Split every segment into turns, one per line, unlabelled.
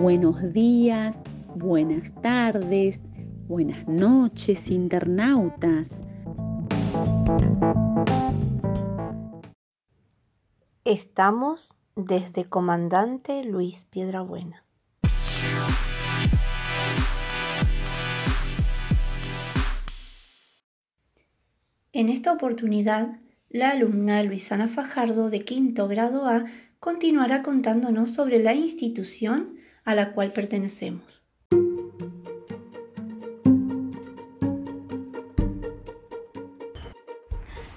Buenos días, buenas tardes, buenas noches, internautas.
Estamos desde Comandante Luis Piedrabuena. En esta oportunidad, la alumna Luisana Fajardo de quinto grado A continuará contándonos sobre la institución a la cual pertenecemos.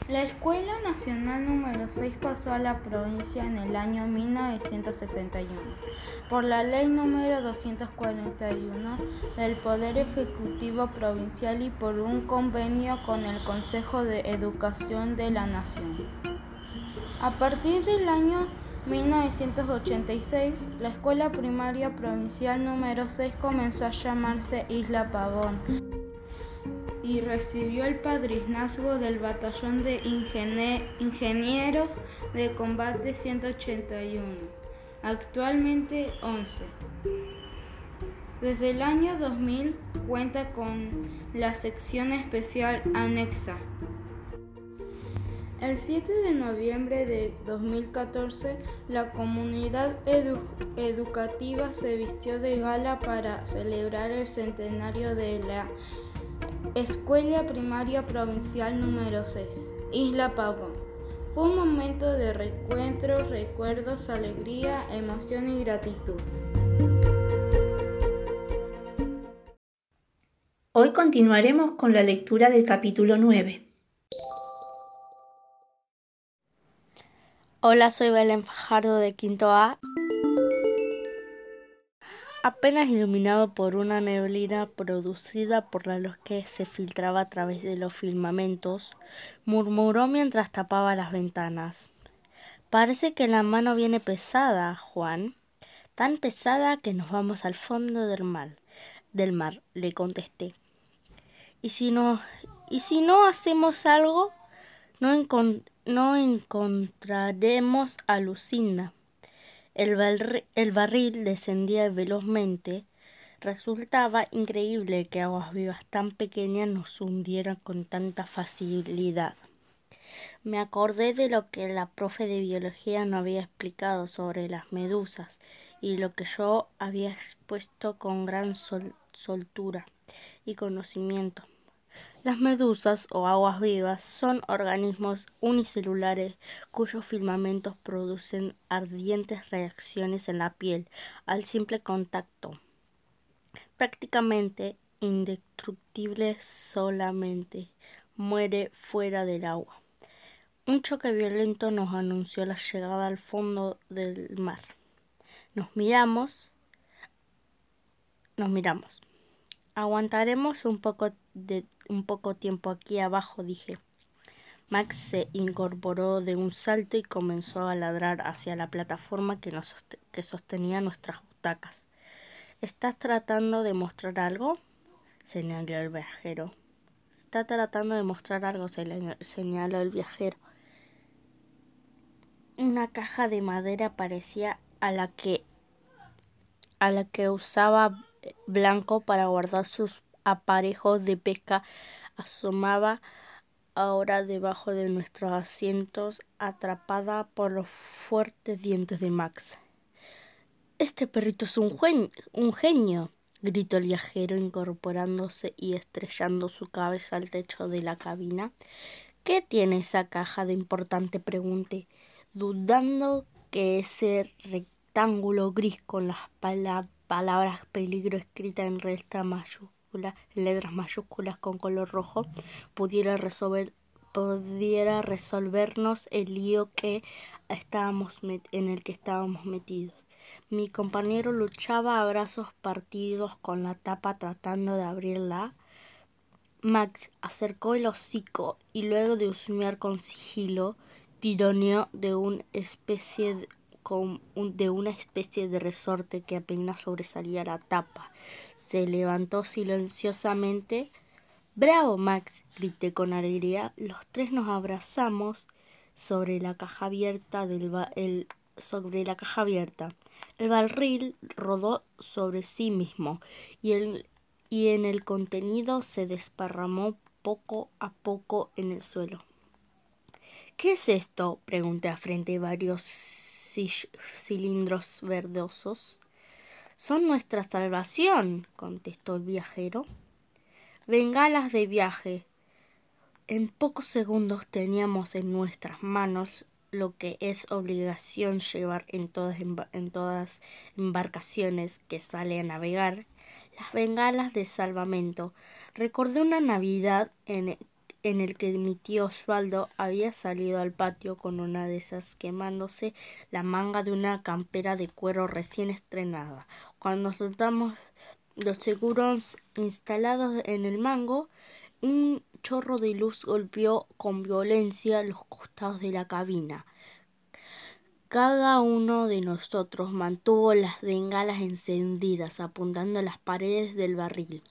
La Escuela Nacional número 6 pasó a la provincia en el año 1961 por la Ley número 241 del Poder Ejecutivo Provincial y por un convenio con el Consejo de Educación de la Nación. A partir del año 1986, la Escuela Primaria Provincial número 6 comenzó a llamarse Isla Pavón y recibió el padrinazgo del Batallón de Ingenieros de Combate 181, actualmente 11. Desde el año 2000 cuenta con la sección especial anexa. El 7 de noviembre de 2014, la comunidad educativa se vistió de gala para celebrar el centenario de la Escuela Primaria Provincial número 6, Isla Pavón. Fue un momento de reencuentro, recuerdos, alegría, emoción y gratitud.
Hoy continuaremos con la lectura del capítulo 9.
Hola, soy Belén Fajardo de Quinto A apenas iluminado por una neblina producida por la luz que se filtraba a través de los firmamentos, murmuró mientras tapaba las ventanas. Parece que la mano viene pesada, Juan. Tan pesada que nos vamos al fondo del mar. Del mar, le contesté. ¿Y si no, y si no hacemos algo? No, no encontraremos a Lucinda. El, barril descendía velozmente. Resultaba increíble que aguas vivas tan pequeñas nos hundieran con tanta facilidad. Me acordé de lo que la profe de biología nos había explicado sobre las medusas y lo que yo había expuesto con gran soltura y conocimiento. Las medusas o aguas vivas son organismos unicelulares cuyos filamentos producen ardientes reacciones en la piel al simple contacto. Prácticamente indestructible solamente muere fuera del agua. Un choque violento nos anunció la llegada al fondo del mar. Nos miramos, nos miramos. Aguantaremos un poco de un poco tiempo aquí abajo, dije. Max se incorporó de un salto y comenzó a ladrar hacia la plataforma que, nos que sostenía nuestras butacas. ¿Estás tratando de mostrar algo? señaló el viajero. Está tratando de mostrar algo, señaló el viajero. Una caja de madera parecía a la que a la que usaba blanco para guardar sus aparejos de pesca asomaba ahora debajo de nuestros asientos atrapada por los fuertes dientes de Max. Este perrito es un, un genio, gritó el viajero incorporándose y estrellando su cabeza al techo de la cabina. ¿Qué tiene esa caja de importante? pregunté, dudando que ese rectángulo gris con las palabras peligro escritas en resta mayúscula, letras mayúsculas con color rojo, pudiera resolver pudiera resolvernos el lío que estábamos en el que estábamos metidos. Mi compañero luchaba a brazos partidos con la tapa tratando de abrirla. Max acercó el hocico y luego de husmear con sigilo, tironeó de una especie de con de una especie de resorte que apenas sobresalía la tapa. Se levantó silenciosamente. Bravo, Max, grité con alegría. Los tres nos abrazamos sobre la caja abierta del sobre la caja abierta. El barril rodó sobre sí mismo y, y en el contenido se desparramó poco a poco en el suelo. ¿Qué es esto? pregunté a frente varios cilindros verdosos. Son nuestra salvación, contestó el viajero. Bengalas de viaje. En pocos segundos teníamos en nuestras manos lo que es obligación llevar en todas, en todas embarcaciones que sale a navegar, las bengalas de salvamento. Recordé una Navidad en, en el que mi tío Osvaldo había salido al patio con una de esas quemándose la manga de una campera de cuero recién estrenada. Cuando soltamos los seguros instalados en el mango, un chorro de luz golpeó con violencia los costados de la cabina. Cada uno de nosotros mantuvo las bengalas encendidas, apuntando a las paredes del barril.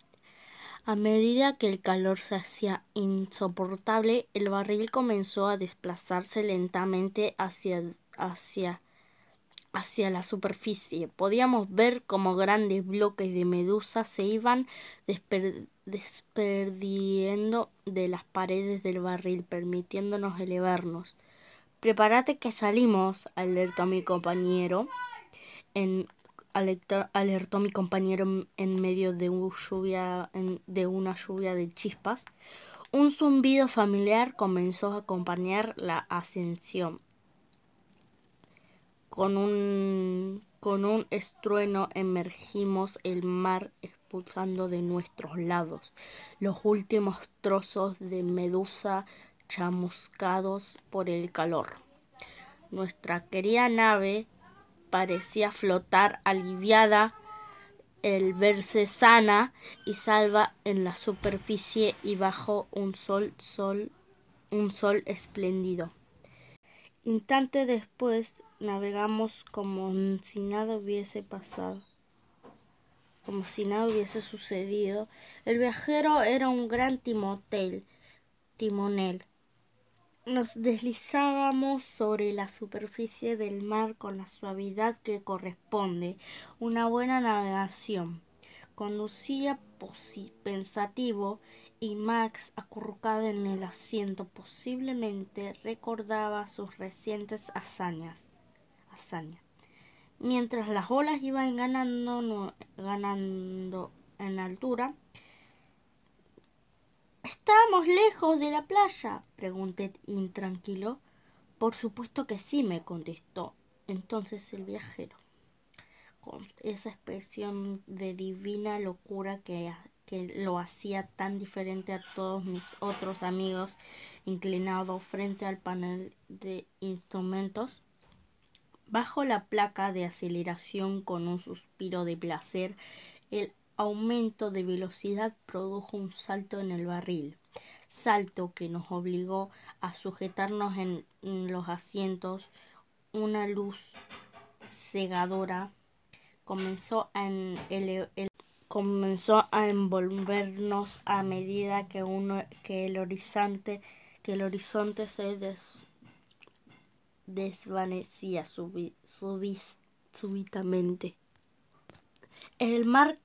A medida que el calor se hacía insoportable, el barril comenzó a desplazarse lentamente hacia, hacia, hacia la superficie. Podíamos ver cómo grandes bloques de medusa se iban desperdiendo de las paredes del barril, permitiéndonos elevarnos. Prepárate que salimos, alertó mi compañero alertó mi compañero en medio de, lluvia, de una lluvia de chispas. Un zumbido familiar comenzó a acompañar la ascensión. Con un, con un estrueno emergimos el mar expulsando de nuestros lados los últimos trozos de medusa chamuscados por el calor. Nuestra querida nave parecía flotar aliviada el verse sana y salva en la superficie y bajo un sol, sol, un sol espléndido. Instante después navegamos como si nada hubiese pasado, como si nada hubiese sucedido. El viajero era un gran timotel, timonel, nos deslizábamos sobre la superficie del mar con la suavidad que corresponde una buena navegación. Conducía pensativo y Max, acurrucado en el asiento, posiblemente recordaba sus recientes hazañas. hazañas. Mientras las olas iban ganando, ganando en altura, ¿Estamos lejos de la playa? pregunté intranquilo. Por supuesto que sí, me contestó. Entonces el viajero, con esa expresión de divina locura que, que lo hacía tan diferente a todos mis otros amigos, inclinado frente al panel de instrumentos, bajo la placa de aceleración con un suspiro de placer, el aumento de velocidad produjo un salto en el barril, salto que nos obligó a sujetarnos en, los asientos. Una luz cegadora comenzó a, comenzó a envolvernos a medida que, uno, que, el, horizonte, que el horizonte se desvanecía súbitamente. El mar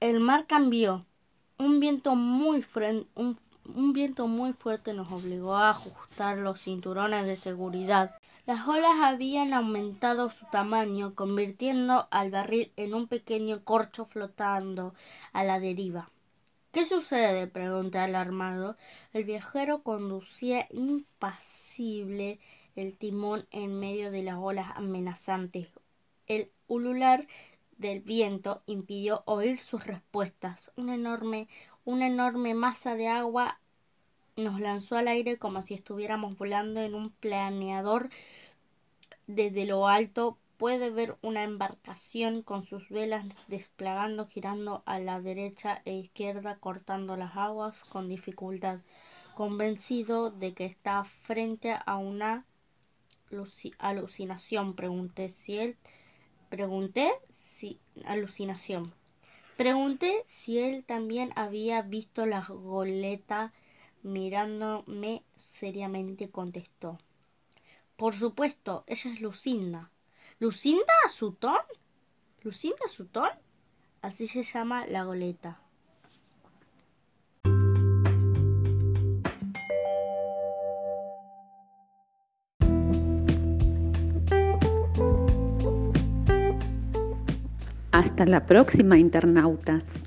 el mar cambió. Un viento muy un, un viento muy fuerte nos obligó a ajustar los cinturones de seguridad. Las olas habían aumentado su tamaño, convirtiendo al barril en un pequeño corcho flotando a la deriva. ¿Qué sucede? pregunté alarmado. El viajero conducía impasible el timón en medio de las olas amenazantes. El ulular del viento impidió oír sus respuestas. Una enorme, una enorme masa de agua nos lanzó al aire como si estuviéramos volando en un planeador. Desde lo alto puede ver una embarcación con sus velas desplegando, girando a la derecha e izquierda, cortando las aguas con dificultad. Convencido de que está frente a una alucinación, pregunté si él pregunté alucinación. Pregunté si él también había visto la goleta. Mirándome seriamente contestó. Por supuesto, ella es Lucinda. ¿Lucinda Sutton? ¿Lucinda Sutton? Así se llama la goleta.
Hasta la próxima, internautas.